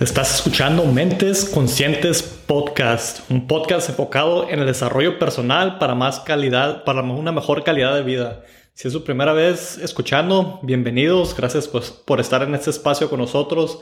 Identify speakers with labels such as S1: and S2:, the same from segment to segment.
S1: Estás escuchando Mentes Conscientes Podcast, un podcast enfocado en el desarrollo personal para más calidad, para una mejor calidad de vida. Si es su primera vez escuchando, bienvenidos, gracias pues, por estar en este espacio con nosotros.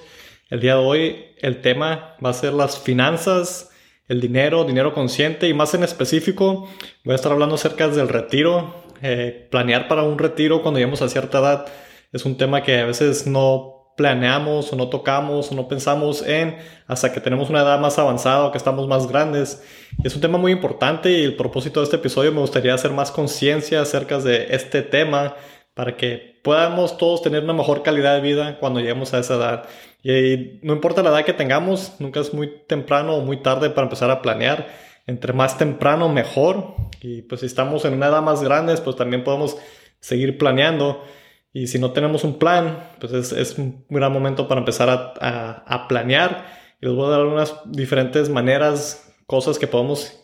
S1: El día de hoy el tema va a ser las finanzas, el dinero, dinero consciente y más en específico voy a estar hablando acerca del retiro, eh, planear para un retiro cuando lleguemos a cierta edad. Es un tema que a veces no planeamos o no tocamos o no pensamos en hasta que tenemos una edad más avanzada o que estamos más grandes. es un tema muy importante y el propósito de este episodio me gustaría hacer más conciencia acerca de este tema para que podamos todos tener una mejor calidad de vida cuando lleguemos a esa edad. Y no importa la edad que tengamos, nunca es muy temprano o muy tarde para empezar a planear. Entre más temprano, mejor. Y pues si estamos en una edad más grande, pues también podemos seguir planeando. Y si no tenemos un plan, pues es, es un gran momento para empezar a, a, planear. Y les voy a dar unas diferentes maneras, cosas que podemos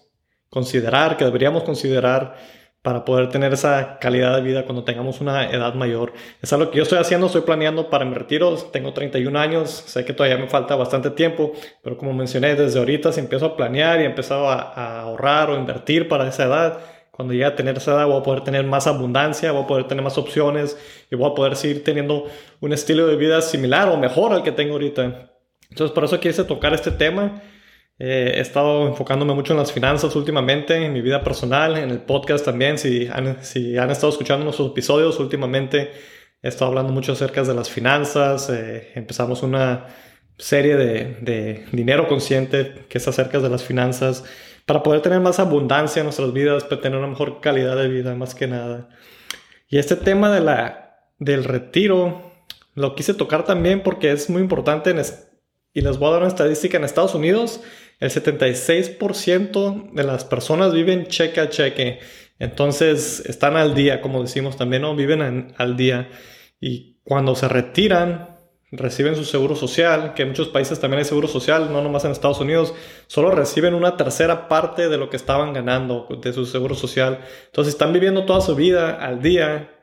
S1: considerar, que deberíamos considerar para poder tener esa calidad de vida cuando tengamos una edad mayor. Es algo que yo estoy haciendo, estoy planeando para mi retiro. Tengo 31 años, sé que todavía me falta bastante tiempo, pero como mencioné, desde ahorita si empiezo a planear y empiezo a, a ahorrar o invertir para esa edad, cuando llegue a tener esa edad voy a poder tener más abundancia, voy a poder tener más opciones y voy a poder seguir teniendo un estilo de vida similar o mejor al que tengo ahorita. Entonces por eso quise tocar este tema. Eh, he estado enfocándome mucho en las finanzas últimamente, en mi vida personal, en el podcast también. Si han, si han estado escuchando nuestros episodios últimamente, he estado hablando mucho acerca de las finanzas. Eh, empezamos una serie de, de dinero consciente que es acerca de las finanzas para poder tener más abundancia en nuestras vidas, para tener una mejor calidad de vida, más que nada. Y este tema de la, del retiro lo quise tocar también porque es muy importante y les voy a dar una estadística en Estados Unidos. El 76% de las personas viven cheque a cheque. Entonces están al día, como decimos también, ¿no? Viven al día. Y cuando se retiran, reciben su seguro social, que en muchos países también hay seguro social, no nomás en Estados Unidos, solo reciben una tercera parte de lo que estaban ganando de su seguro social. Entonces están viviendo toda su vida al día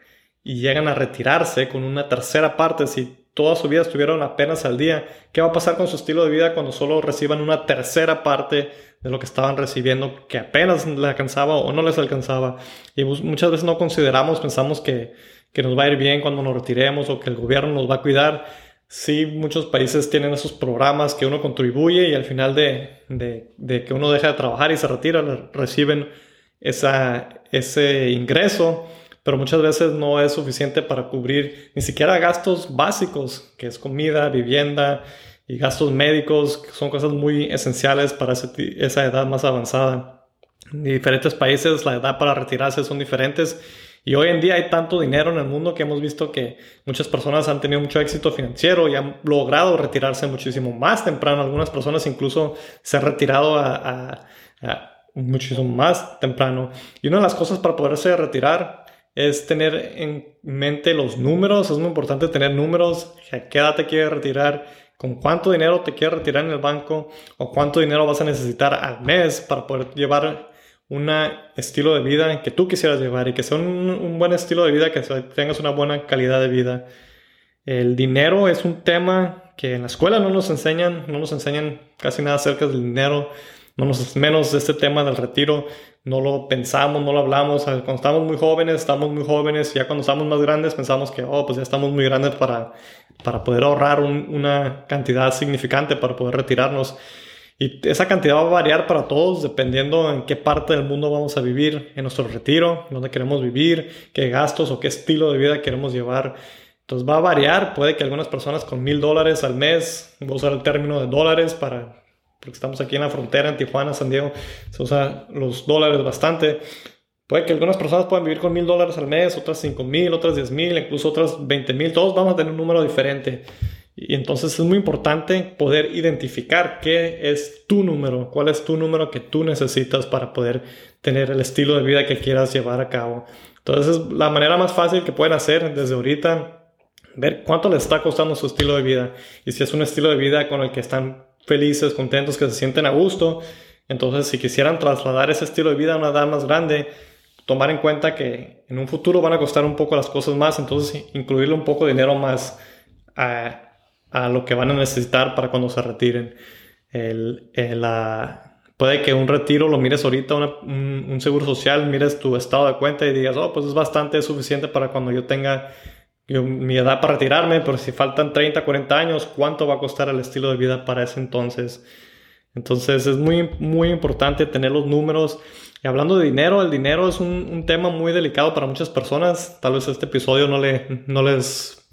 S1: y llegan a retirarse con una tercera parte. Si toda su vida estuvieron apenas al día, ¿qué va a pasar con su estilo de vida cuando solo reciban una tercera parte de lo que estaban recibiendo, que apenas les alcanzaba o no les alcanzaba? Y muchas veces no consideramos, pensamos que, que nos va a ir bien cuando nos retiremos o que el gobierno nos va a cuidar sí, muchos países tienen esos programas que uno contribuye y al final de, de, que uno deja de trabajar y se retira, reciben esa, ese ingreso, pero muchas veces no es suficiente para cubrir ni siquiera gastos básicos, que es comida, vivienda y gastos médicos, que son cosas muy esenciales para esa edad más avanzada. En diferentes países la edad para retirarse son diferentes y hoy en día hay tanto dinero en el mundo que hemos visto que muchas personas han tenido mucho éxito financiero y han logrado retirarse muchísimo más temprano. Algunas personas incluso se han retirado a, muchísimo más temprano. Y una de las cosas para poderse retirar es tener en mente los números. Es muy importante tener números. ¿A qué edad te quieres retirar? ¿Con cuánto dinero te quieres retirar en el banco? ¿O cuánto dinero vas a necesitar al mes para poder llevar un estilo de vida que tú quisieras llevar y que sea un, buen estilo de vida, que tengas una buena calidad de vida. El dinero es un tema que en la escuela no nos enseñan, no nos enseñan casi nada acerca del dinero, no nos, menos de este tema del retiro, no lo pensamos, no lo hablamos. Cuando estamos muy jóvenes, estamos muy jóvenes, ya cuando estamos más grandes pensamos que, oh, pues ya estamos muy grandes para, para poder ahorrar una cantidad significante para poder retirarnos. Y esa cantidad va a variar para todos dependiendo en qué parte del mundo vamos a vivir en nuestro retiro, dónde queremos vivir, qué gastos o qué estilo de vida queremos llevar. Entonces va a variar, puede que algunas personas con mil dólares al mes, voy a usar el término de dólares para, porque estamos aquí en la frontera en Tijuana, San Diego, se usa los dólares bastante. Puede que algunas personas puedan vivir con mil dólares al mes, otras cinco mil, otras diez mil, incluso otras veinte mil, todos vamos a tener un número diferente. Y entonces es muy importante poder identificar qué es tu número, cuál es tu número que tú necesitas para poder tener el estilo de vida que quieras llevar a cabo. Entonces la manera más fácil que pueden hacer desde ahorita, ver cuánto les está costando su estilo de vida y si es un estilo de vida con el que están felices, contentos, que se sienten a gusto. Entonces si quisieran trasladar ese estilo de vida a una edad más grande, tomar en cuenta que en un futuro van a costar un poco las cosas más, entonces incluirle un poco de dinero más. A lo que van a necesitar para cuando se retiren. El, la, puede que un retiro lo mires ahorita, un, seguro social, mires tu estado de cuenta y digas, oh, pues es bastante suficiente para cuando yo tenga mi edad para retirarme, pero si faltan 30, 40 años, ¿cuánto va a costar el estilo de vida para ese entonces? Entonces es muy, muy importante tener los números. Y hablando de dinero, el dinero es un, tema muy delicado para muchas personas. Tal vez este episodio no, le, no les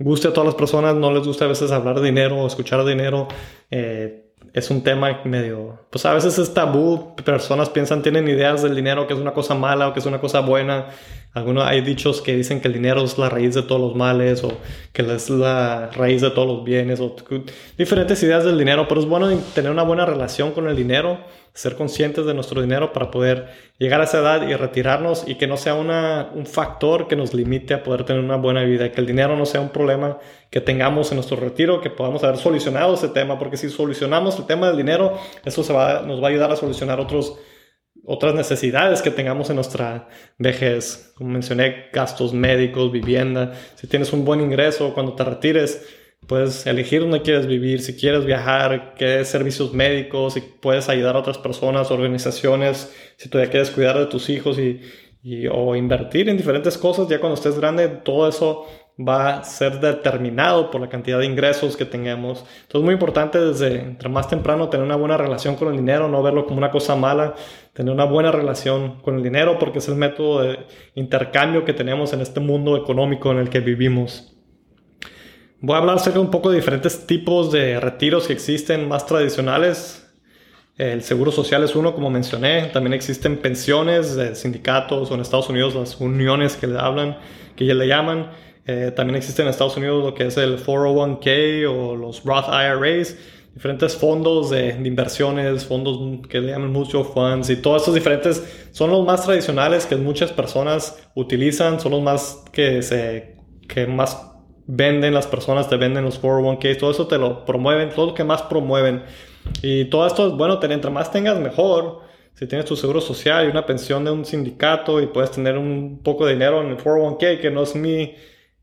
S1: guste a todas las personas, no les gusta a veces hablar de dinero o escuchar dinero. Eh, es un tema medio, pues a veces es tabú, personas piensan, tienen ideas del dinero que es una cosa mala o que es una cosa buena. Algunos hay dichos que dicen que el dinero es la raíz de todos los males o que es la raíz de todos los bienes o diferentes ideas del dinero, pero es bueno tener una buena relación con el dinero ser conscientes de nuestro dinero para poder llegar a esa edad y retirarnos y que no sea una, un factor que nos limite a poder tener una buena vida, que el dinero no sea un problema que tengamos en nuestro retiro, que podamos haber solucionado ese tema, porque si solucionamos el tema del dinero, eso se va, nos va a ayudar a solucionar otros, otras necesidades que tengamos en nuestra vejez. Como mencioné, gastos médicos, vivienda. Si tienes un buen ingreso cuando te retires, Puedes elegir dónde quieres vivir, si quieres viajar, qué servicios médicos, si puedes ayudar a otras personas, organizaciones, si todavía quieres cuidar de tus hijos y, o invertir en diferentes cosas, ya cuando estés grande, todo eso va a ser determinado por la cantidad de ingresos que tengamos. Entonces es muy importante desde más temprano tener una buena relación con el dinero, no verlo como una cosa mala, tener una buena relación con el dinero porque es el método de intercambio que tenemos en este mundo económico en el que vivimos. Voy a hablar acerca de un poco de diferentes tipos de retiros que existen más tradicionales. El seguro social es uno, como mencioné. También existen pensiones de sindicatos o en Estados Unidos las uniones que le hablan, que ya le llaman. Eh, también existen en Estados Unidos lo que es el 401k o los Roth IRAs, diferentes fondos de, inversiones, fondos que le llaman mutual funds y todos estos diferentes son los más tradicionales que muchas personas utilizan, son los más que se que más venden las personas, te venden los 401k, todo eso te lo promueven, todo lo que más promueven. Y todo esto es bueno, tener, entre más tengas mejor. Si tienes tu seguro social y una pensión de un sindicato y puedes tener un poco de dinero en el 401k, que no es mi,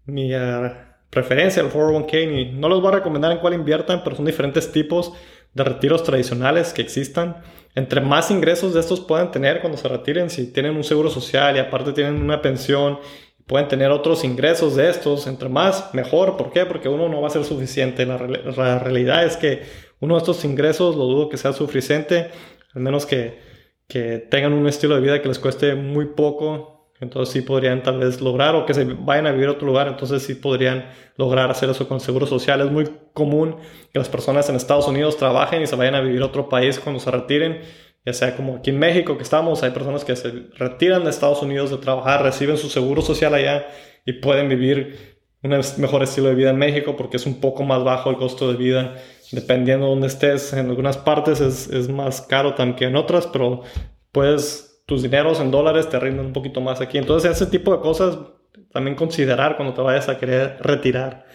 S1: mi uh, preferencia el 401k, ni, no les voy a recomendar en cuál inviertan, pero son diferentes tipos de retiros tradicionales que existan. Entre más ingresos de estos puedan tener cuando se retiren, si tienen un seguro social y aparte tienen una pensión pueden tener otros ingresos de estos, entre más, mejor. ¿Por qué? Porque uno no va a ser suficiente. La, realidad es que uno de estos ingresos, lo dudo que sea suficiente, al menos que, que tengan un estilo de vida que les cueste muy poco. Entonces sí podrían tal vez lograr o que se vayan a vivir a otro lugar, entonces sí podrían lograr hacer eso con seguro social. Es muy común que las personas en Estados Unidos trabajen y se vayan a vivir a otro país cuando se retiren ya sea como aquí en México que estamos, hay personas que se retiran de Estados Unidos de trabajar, reciben su seguro social allá y pueden vivir un mejor estilo de vida en México porque es un poco más bajo el costo de vida. Dependiendo de dónde estés, en algunas partes es, es más caro también que en otras, pero puedes, tus dineros en dólares te rinden un poquito más aquí. Entonces ese tipo de cosas también considerar cuando te vayas a querer retirar.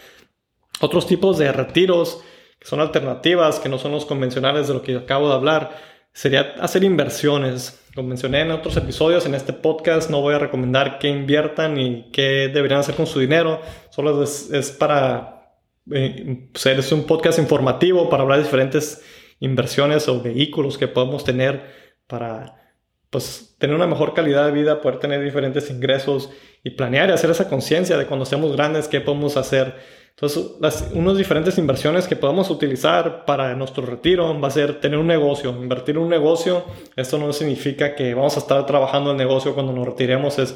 S1: Otros tipos de retiros que son alternativas, que no son los convencionales de lo que acabo de hablar sería hacer inversiones. Como mencioné en otros episodios, en este podcast no voy a recomendar qué inviertan y qué deberían hacer con su dinero. Solo es, para eh, pues, un podcast informativo para hablar de diferentes inversiones o vehículos que podemos tener para pues, tener una mejor calidad de vida, poder tener diferentes ingresos y planear y hacer esa conciencia de cuando seamos grandes qué podemos hacer entonces, las, unas diferentes inversiones que podemos utilizar para nuestro retiro va a ser tener un negocio, invertir en un negocio. Esto no significa que vamos a estar trabajando el negocio cuando nos retiremos, es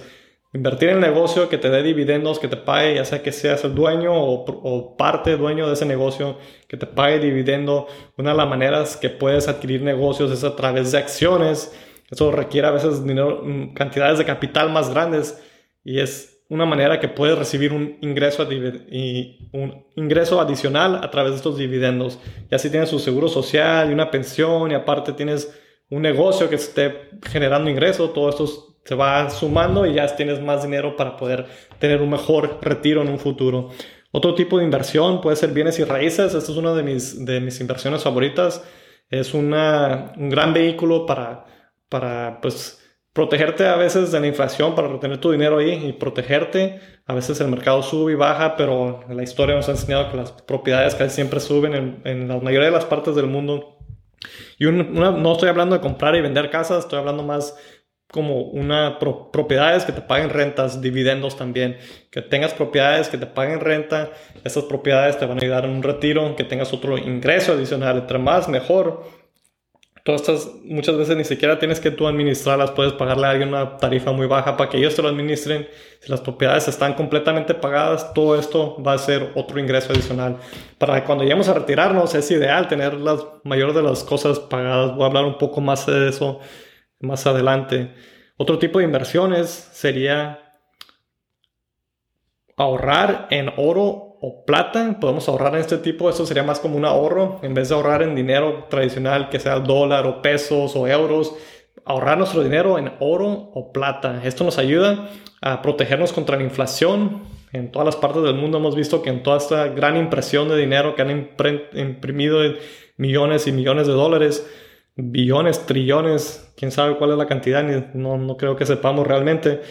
S1: invertir en el negocio que te dé dividendos, que te pague, ya sea que seas el dueño o, o, parte dueño de ese negocio, que te pague dividendo. Una de las maneras que puedes adquirir negocios es a través de acciones. Eso requiere a veces dinero, mm, cantidades de capital más grandes y es una manera que puedes recibir un ingreso, y un ingreso adicional a través de estos dividendos. Y así tienes su seguro social y una pensión y aparte tienes un negocio que esté generando ingresos, todo esto se va sumando y ya tienes más dinero para poder tener un mejor retiro en un futuro. Otro tipo de inversión puede ser bienes y raíces. Esta es una de mis, de mis inversiones favoritas. Es una, un gran vehículo para, para pues, protegerte a veces de la inflación para retener tu dinero ahí y protegerte. A veces el mercado sube y baja, pero la historia nos ha enseñado que las propiedades casi siempre suben en, la mayoría de las partes del mundo. Y no estoy hablando de comprar y vender casas, estoy hablando más como una propiedades que te paguen rentas, dividendos también, que tengas propiedades que te paguen renta, esas propiedades te van a ayudar en un retiro, que tengas otro ingreso adicional, entre más mejor. Todas estas muchas veces ni siquiera tienes que tú administrarlas, puedes pagarle a alguien una tarifa muy baja para que ellos te lo administren. Si las propiedades están completamente pagadas, todo esto va a ser otro ingreso adicional. Para cuando lleguemos a retirarnos es ideal tener las mayores de las cosas pagadas. Voy a hablar un poco más de eso más adelante. Otro tipo de inversiones sería ahorrar en oro o plata. Podemos ahorrar en este tipo, eso sería más como un ahorro, en vez de ahorrar en dinero tradicional, que sea dólar o pesos o euros, ahorrar nuestro dinero en oro o plata. Esto nos ayuda a protegernos contra la inflación. En todas las partes del mundo hemos visto que en toda esta gran impresión de dinero que han imprimido millones y millones de dólares, billones, trillones, quién sabe cuál es la cantidad, no, no creo que sepamos realmente.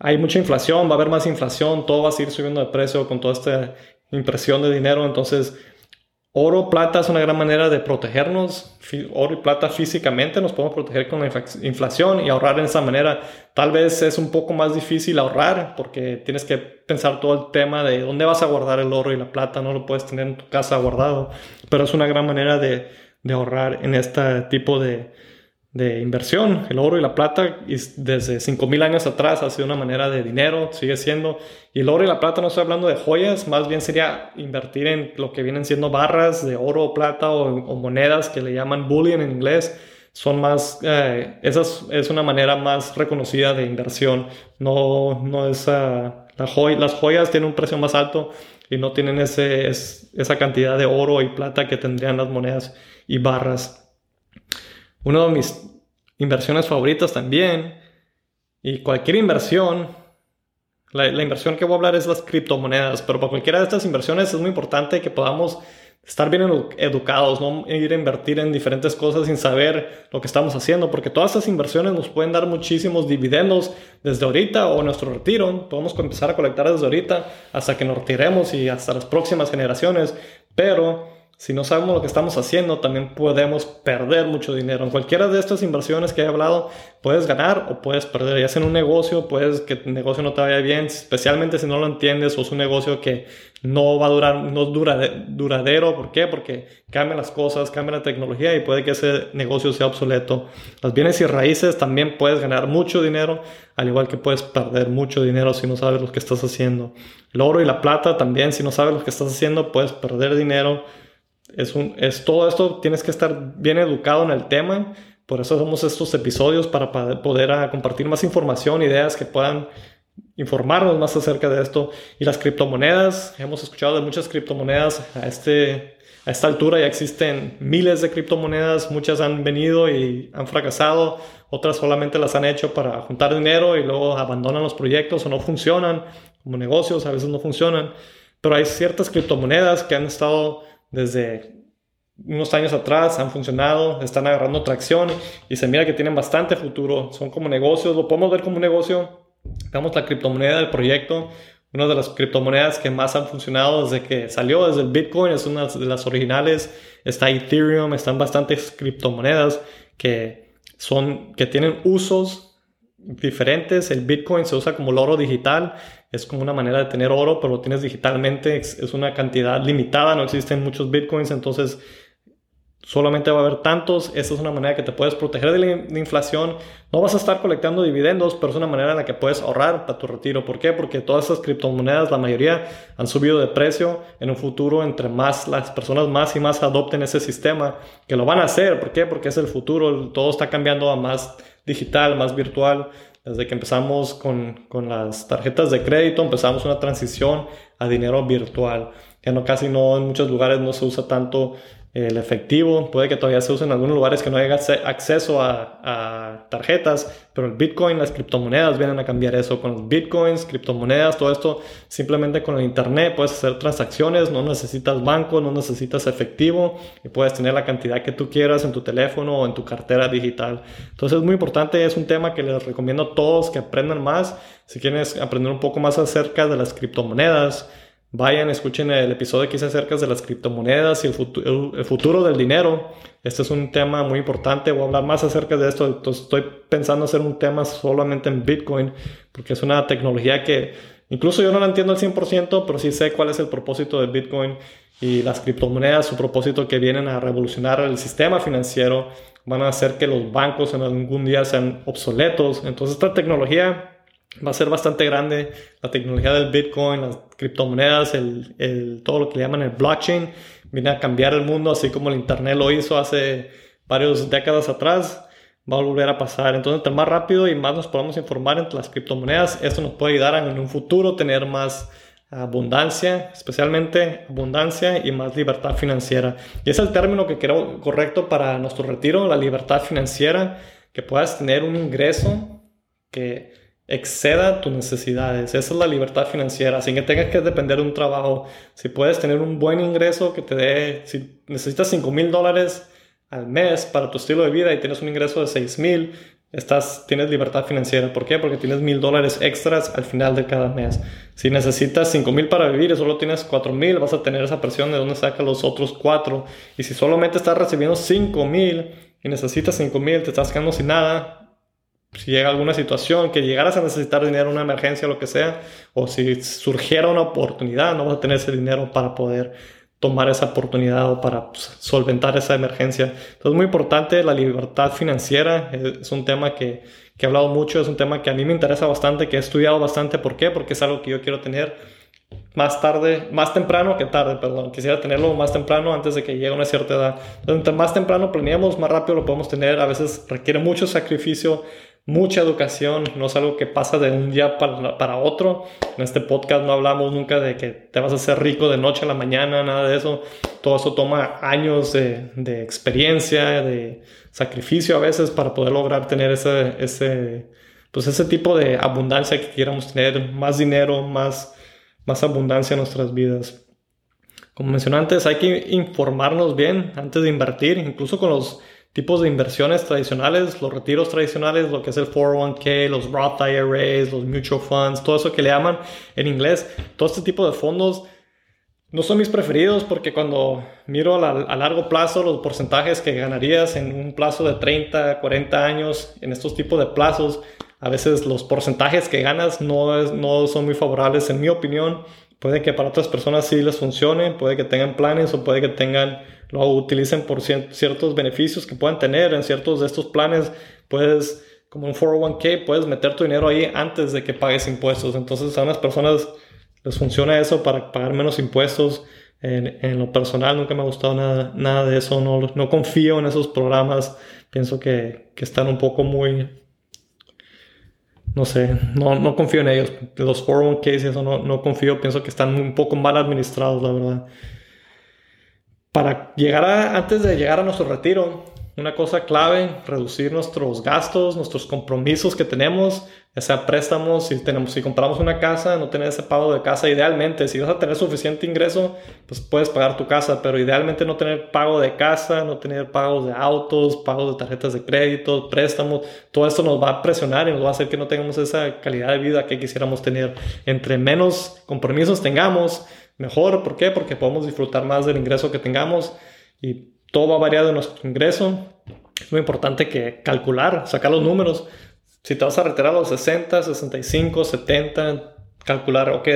S1: Hay mucha inflación, va a haber más inflación, todo va a seguir subiendo de precio con toda esta impresión de dinero, entonces oro, plata es una gran manera de protegernos, oro y plata físicamente nos podemos proteger con la inflación y ahorrar en esa manera. Tal vez es un poco más difícil ahorrar porque tienes que pensar todo el tema de dónde vas a guardar el oro y la plata, no lo puedes tener en tu casa guardado, pero es una gran manera de de ahorrar en este tipo de, de inversión. El oro y la plata desde 5.000 años atrás ha sido una manera de dinero, sigue siendo. Y el oro y la plata no estoy hablando de joyas, más bien sería invertir en lo que vienen siendo barras de oro o plata o, monedas que le llaman bullion en inglés. Son más, eh, esa es, una manera más reconocida de inversión. No, no es, uh, la las joyas tienen un precio más alto y no tienen ese, esa cantidad de oro y plata que tendrían las monedas y barras. Una de mis inversiones favoritas también, y cualquier inversión, la, inversión que voy a hablar es las criptomonedas, pero para cualquiera de estas inversiones es muy importante que podamos estar bien educados, no ir a invertir en diferentes cosas sin saber lo que estamos haciendo, porque todas estas inversiones nos pueden dar muchísimos dividendos desde ahorita o nuestro retiro. Podemos empezar a colectar desde ahorita hasta que nos retiremos y hasta las próximas generaciones, pero si no sabemos lo que estamos haciendo, también podemos perder mucho dinero. En cualquiera de estas inversiones que he hablado, puedes ganar o puedes perder. Ya sea en un negocio, puedes que el negocio no te vaya bien, especialmente si no lo entiendes o es un negocio que no va a durar, no es duradero. ¿Por qué? Porque cambian las cosas, cambia la tecnología y puede que ese negocio sea obsoleto. Las bienes y raíces también puedes ganar mucho dinero, al igual que puedes perder mucho dinero si no sabes lo que estás haciendo. El oro y la plata también, si no sabes lo que estás haciendo, puedes perder dinero es, un, es todo esto, tienes que estar bien educado en el tema. Por eso hacemos estos episodios para poder ah, compartir más información, ideas que puedan informarnos más acerca de esto. Y las criptomonedas, hemos escuchado de muchas criptomonedas a, este, a esta altura ya existen miles de criptomonedas, muchas han venido y han fracasado, otras solamente las han hecho para juntar dinero y luego abandonan los proyectos o no funcionan como negocios, a veces no funcionan. Pero hay ciertas criptomonedas que han estado desde unos años atrás han funcionado, están agarrando tracción y se mira que tienen bastante futuro. Son como negocios, lo podemos ver como un negocio. Veamos la criptomoneda del proyecto, una de las criptomonedas que más han funcionado desde que salió, desde el Bitcoin, es una de las originales. Está Ethereum, están bastantes criptomonedas que son, que tienen usos diferentes. El Bitcoin se usa como el oro digital es como una manera de tener oro, pero lo tienes digitalmente, es, una cantidad limitada, no existen muchos bitcoins, entonces solamente va a haber tantos, esa es una manera que te puedes proteger de la, inflación, no vas a estar colectando dividendos, pero es una manera en la que puedes ahorrar para tu retiro. ¿Por qué? Porque todas esas criptomonedas, la mayoría han subido de precio en un futuro, entre más las personas más y más adopten ese sistema, que lo van a hacer, ¿por qué? Porque es el futuro, todo está cambiando a más digital, más virtual. Desde que empezamos con, con, las tarjetas de crédito, empezamos una transición a dinero virtual. Ya no casi no, en muchos lugares no se usa tanto el efectivo, puede que todavía se use en algunos lugares que no haya acceso a, tarjetas, pero el Bitcoin, las criptomonedas vienen a cambiar eso. Con los Bitcoins, criptomonedas, todo esto, simplemente con el Internet puedes hacer transacciones, no necesitas banco, no necesitas efectivo y puedes tener la cantidad que tú quieras en tu teléfono o en tu cartera digital. Entonces es muy importante, es un tema que les recomiendo a todos que aprendan más. Si quieren aprender un poco más acerca de las criptomonedas, Vayan, escuchen el episodio que hice acerca de las criptomonedas y el futuro, del dinero. Este es un tema muy importante. Voy a hablar más acerca de esto. Entonces, estoy pensando hacer un tema solamente en Bitcoin, porque es una tecnología que incluso yo no la entiendo al 100%, pero sí sé cuál es el propósito de Bitcoin y las criptomonedas, su propósito que vienen a revolucionar el sistema financiero, van a hacer que los bancos en algún día sean obsoletos. Entonces, esta tecnología va a ser bastante grande. La tecnología del Bitcoin, las criptomonedas, el, todo lo que le llaman el blockchain, viene a cambiar el mundo, así como el Internet lo hizo hace varias décadas atrás. Va a volver a pasar. Entonces, entre más rápido y más nos podamos informar entre las criptomonedas, esto nos puede ayudar a en un futuro tener más abundancia, especialmente abundancia y más libertad financiera. Y es el término que creo correcto para nuestro retiro, la libertad financiera, que puedas tener un ingreso que exceda tus necesidades. Esa es la libertad financiera, sin que tengas que depender de un trabajo. Si puedes tener un buen ingreso que te dé, si necesitas 5 mil dólares al mes para tu estilo de vida y tienes un ingreso de 6 mil, estás, tienes libertad financiera. ¿Por qué? Porque tienes mil dólares extras al final de cada mes. Si necesitas 5 mil para vivir y solo tienes 4 mil, vas a tener esa presión de dónde saca los otros 4. Y si solamente estás recibiendo 5 mil y necesitas 5 mil, te estás quedando sin nada, si llega alguna situación que llegaras a necesitar dinero, una emergencia lo que sea, o si surgiera una oportunidad, no vas a tener ese dinero para poder tomar esa oportunidad o para pues, solventar esa emergencia. Entonces, es muy importante la libertad financiera. Es un tema que, que he hablado mucho, es un tema que a mí me interesa bastante, que he estudiado bastante. ¿Por qué? Porque es algo que yo quiero tener más tarde, más temprano que tarde, perdón. Quisiera tenerlo más temprano antes de que llegue a una cierta edad. Entonces, más temprano planeamos, más rápido lo podemos tener. A veces requiere mucho sacrificio, mucha educación, no es algo que pasa de un día para, otro. En este podcast no hablamos nunca de que te vas a hacer rico de noche a la mañana, nada de eso. Todo eso toma años de, de experiencia, de sacrificio a veces para poder lograr tener ese, ese, pues ese tipo de abundancia que quieramos tener, más dinero, más, más abundancia en nuestras vidas. Como mencioné antes, hay que informarnos bien antes de invertir, incluso con los tipos de inversiones tradicionales, los retiros tradicionales, lo que es el 401k, los Roth IRAs, los mutual funds, todo eso que le llaman en inglés, todo este tipo de fondos no son mis preferidos porque cuando miro a, largo plazo los porcentajes que ganarías en un plazo de 30, 40 años, en estos tipos de plazos, a veces los porcentajes que ganas no, no son muy favorables en mi opinión. Puede que para otras personas sí les funcione, puede que tengan planes o puede que tengan lo utilicen por ciertos beneficios que puedan tener en ciertos de estos planes. Puedes, como un 401k, puedes meter tu dinero ahí antes de que pagues impuestos. Entonces a unas personas les funciona eso para pagar menos impuestos. En, en lo personal nunca me ha gustado nada, nada de eso. No, no confío en esos programas. Pienso que, que están un poco muy... No sé, no, no confío en ellos. Los 401ks y eso no, no confío. Pienso que están un poco mal administrados, la verdad para llegar a, antes de llegar a nuestro retiro, una cosa clave, reducir nuestros gastos, nuestros compromisos que tenemos, ya sea préstamos, si, tenemos, si compramos una casa, no tener ese pago de casa, idealmente, si vas a tener suficiente ingreso, pues puedes pagar tu casa, pero idealmente no tener pago de casa, no tener pagos de autos, pagos de tarjetas de crédito, préstamos, todo esto nos va a presionar y nos va a hacer que no tengamos esa calidad de vida que quisiéramos tener. Entre menos compromisos tengamos, mejor. ¿Por qué? Porque podemos disfrutar más del ingreso que tengamos y todo va variado de nuestro ingreso. Es muy importante que calcular, sacar los números. Si te vas a retirar a los 60, 65, 70, calcular, ok,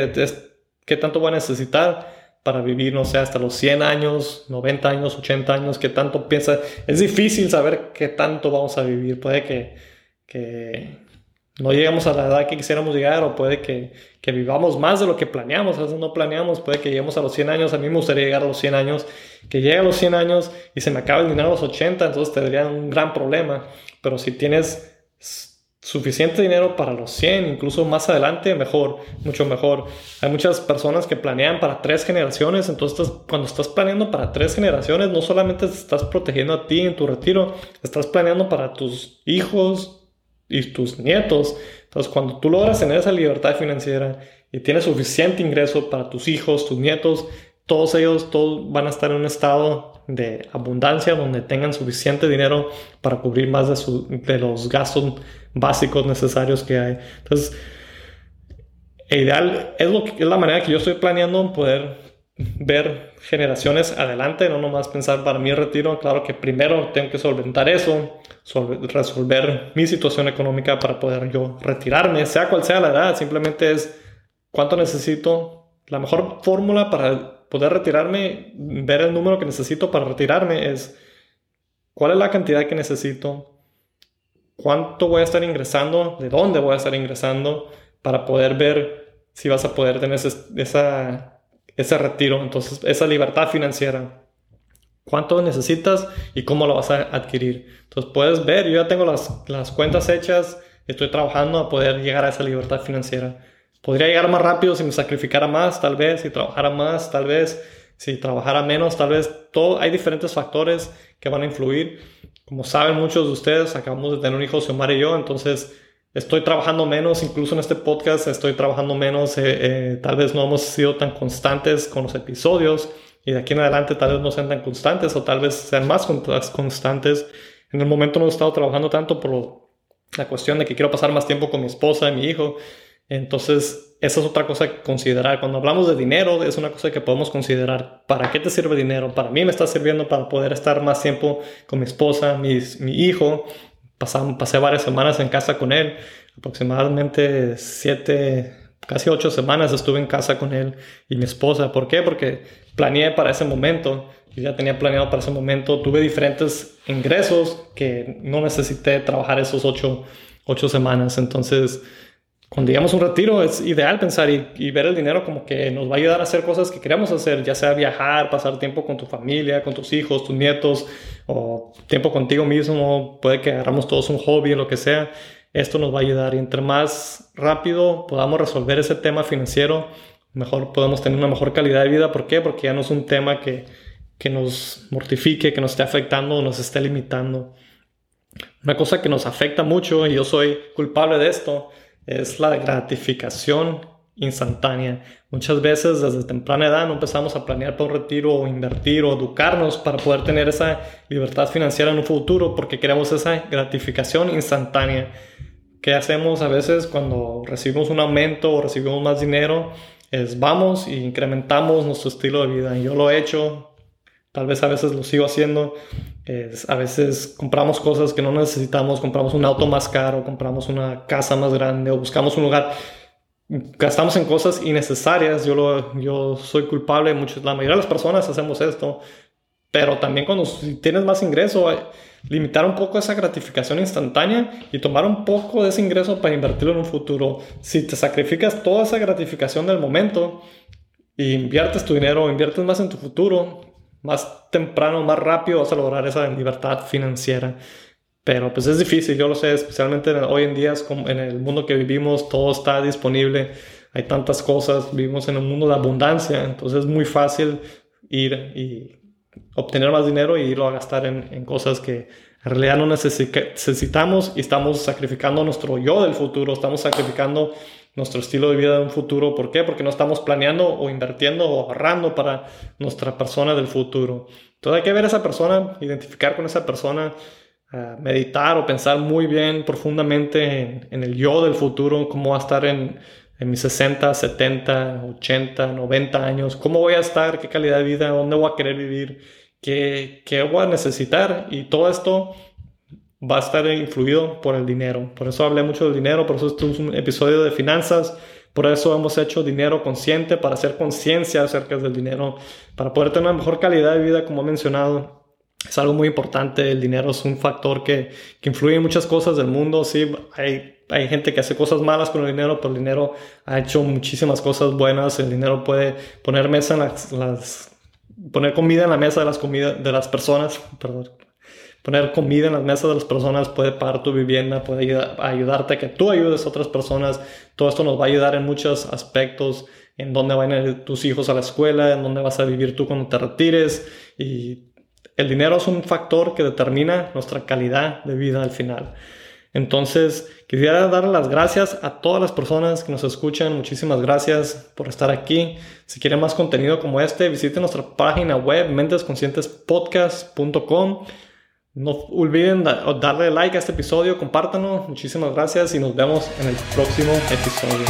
S1: ¿qué tanto voy a necesitar para vivir, no sé, hasta los 100 años, 90 años, 80 años? ¿Qué tanto piensa? Es difícil saber qué tanto vamos a vivir. Puede que, que no lleguemos a la edad que quisiéramos llegar o puede que, que vivamos más de lo que planeamos, a veces no planeamos, puede que lleguemos a los 100 años, a mí me gustaría llegar a los 100 años, que llegue a los 100 años y se me acabe el dinero a los 80, entonces tendría un gran problema, pero si tienes suficiente dinero para los 100, incluso más adelante, mejor, mucho mejor. Hay muchas personas que planean para tres generaciones, entonces cuando estás planeando para tres generaciones, no solamente estás protegiendo a ti en tu retiro, estás planeando para tus hijos y tus nietos. Entonces cuando tú logras tener esa libertad financiera y tienes suficiente ingreso para tus hijos, tus nietos, todos ellos todos van a estar en un estado de abundancia donde tengan suficiente dinero para cubrir más de, su, de los gastos básicos necesarios que hay. Entonces, ideal es, lo es la manera que yo estoy planeando poder ver generaciones adelante, no nomás pensar para mi retiro. Claro que primero tengo que solventar eso, resolver mi situación económica para poder yo retirarme, sea cual sea la edad, simplemente es cuánto necesito. La mejor fórmula para poder retirarme, ver el número que necesito para retirarme es cuál es la cantidad que necesito, cuánto voy a estar ingresando, de dónde voy a estar ingresando, para poder ver si vas a poder tener esa, ese retiro, entonces esa libertad financiera. ¿Cuánto necesitas y cómo lo vas a adquirir? Entonces puedes ver, yo ya tengo las, las cuentas hechas, estoy trabajando a poder llegar a esa libertad financiera. Podría llegar más rápido si me sacrificara más, tal vez, si trabajara más, tal vez, si trabajara menos, tal vez. Todo, hay diferentes factores que van a influir. Como saben muchos de ustedes, acabamos de tener un hijo, Xiomara y yo, entonces estoy trabajando menos, incluso en este podcast estoy trabajando menos, eh, eh, tal vez no hemos sido tan constantes con los episodios y de aquí en adelante tal vez no sean tan constantes o tal vez sean más constantes. En el momento no he estado trabajando tanto por la cuestión de que quiero pasar más tiempo con mi esposa y mi hijo entonces, esa es otra cosa que considerar. Cuando hablamos de dinero, es una cosa que podemos considerar. ¿Para qué te sirve dinero? Para mí me está sirviendo para poder estar más tiempo con mi esposa, mi, mi hijo. Pasé varias semanas en casa con él, aproximadamente siete, casi ocho semanas estuve en casa con él y mi esposa. ¿Por qué? Porque planeé para ese momento. Ya tenía planeado para ese momento. Tuve diferentes ingresos que no necesité trabajar esos ocho, ocho semanas. Entonces, cuando llegamos a un retiro es ideal pensar y, ver el dinero como que nos va a ayudar a hacer cosas que queremos hacer, ya sea viajar, pasar tiempo con tu familia, con tus hijos, tus nietos, o tiempo contigo mismo, puede que agarramos todos un hobby, lo que sea. Esto nos va a ayudar y entre más rápido podamos resolver ese tema financiero, mejor podemos tener una mejor calidad de vida. ¿Por qué? Porque ya no es un tema que, que nos mortifique, que nos esté afectando o nos esté limitando. Una cosa que nos afecta mucho, y yo soy culpable de esto, es la gratificación instantánea. Muchas veces desde temprana edad no empezamos a planear para un retiro o invertir o educarnos para poder tener esa libertad financiera en un futuro porque queremos esa gratificación instantánea. ¿Qué hacemos a veces cuando recibimos un aumento o recibimos más dinero? Es vamos e incrementamos nuestro estilo de vida. Yo lo he hecho, tal vez a veces lo sigo haciendo a veces compramos cosas que no necesitamos, compramos un auto más caro, compramos una casa más grande o buscamos un lugar. Gastamos en cosas innecesarias. Yo, lo, yo soy culpable. Muchos, la mayoría de las personas hacemos esto. Pero también cuando tienes más ingreso, limitar un poco esa gratificación instantánea y tomar un poco de ese ingreso para invertirlo en un futuro. Si te sacrificas toda esa gratificación del momento y inviertes tu dinero, inviertes más en tu futuro, más temprano, más rápido vas a lograr esa libertad financiera. Pero pues es difícil, yo lo sé, especialmente hoy en día, en el mundo que vivimos, todo está disponible, hay tantas cosas, vivimos en un mundo de abundancia, entonces es muy fácil ir y obtener más dinero y irlo a gastar en, en cosas que en realidad no necesitamos y estamos sacrificando nuestro yo del futuro, estamos sacrificando nuestro estilo de vida de un futuro. ¿Por qué? Porque no estamos planeando o invirtiendo o ahorrando para nuestra persona del futuro. Entonces hay que ver a esa persona, identificar con esa persona, eh, meditar o pensar muy bien, profundamente en, el yo del futuro, cómo va a estar en, en mis 60, 70, 80, 90 años, cómo voy a estar, qué calidad de vida, dónde voy a querer vivir, qué, qué voy a necesitar. Y todo esto va a estar influido por el dinero. Por eso hablé mucho del dinero, por eso este es un episodio de finanzas. Por eso hemos hecho dinero consciente, para hacer conciencia acerca del dinero, para poder tener una mejor calidad de vida, como he mencionado. Es algo muy importante, el dinero es un factor que, que influye en muchas cosas del mundo. Sí, hay, hay gente que hace cosas malas con el dinero, pero el dinero ha hecho muchísimas cosas buenas. El dinero puede poner mesa en las, las poner comida en la mesa de las, comidas de las personas, perdón, poner comida en las mesas de las personas, puede pagar tu vivienda, puede ayudarte a que tú ayudes a otras personas. Todo esto nos va a ayudar en muchos aspectos, en dónde van a ir tus hijos a la escuela, en dónde vas a vivir tú cuando te retires. Y el dinero es un factor que determina nuestra calidad de vida al final. Entonces, quisiera dar las gracias a todas las personas que nos escuchan. Muchísimas gracias por estar aquí. Si quieren más contenido como este, visiten nuestra página web mentesconscientespodcast.com. No olviden darle like a este episodio, compártanlo. Muchísimas gracias y nos vemos en el próximo episodio.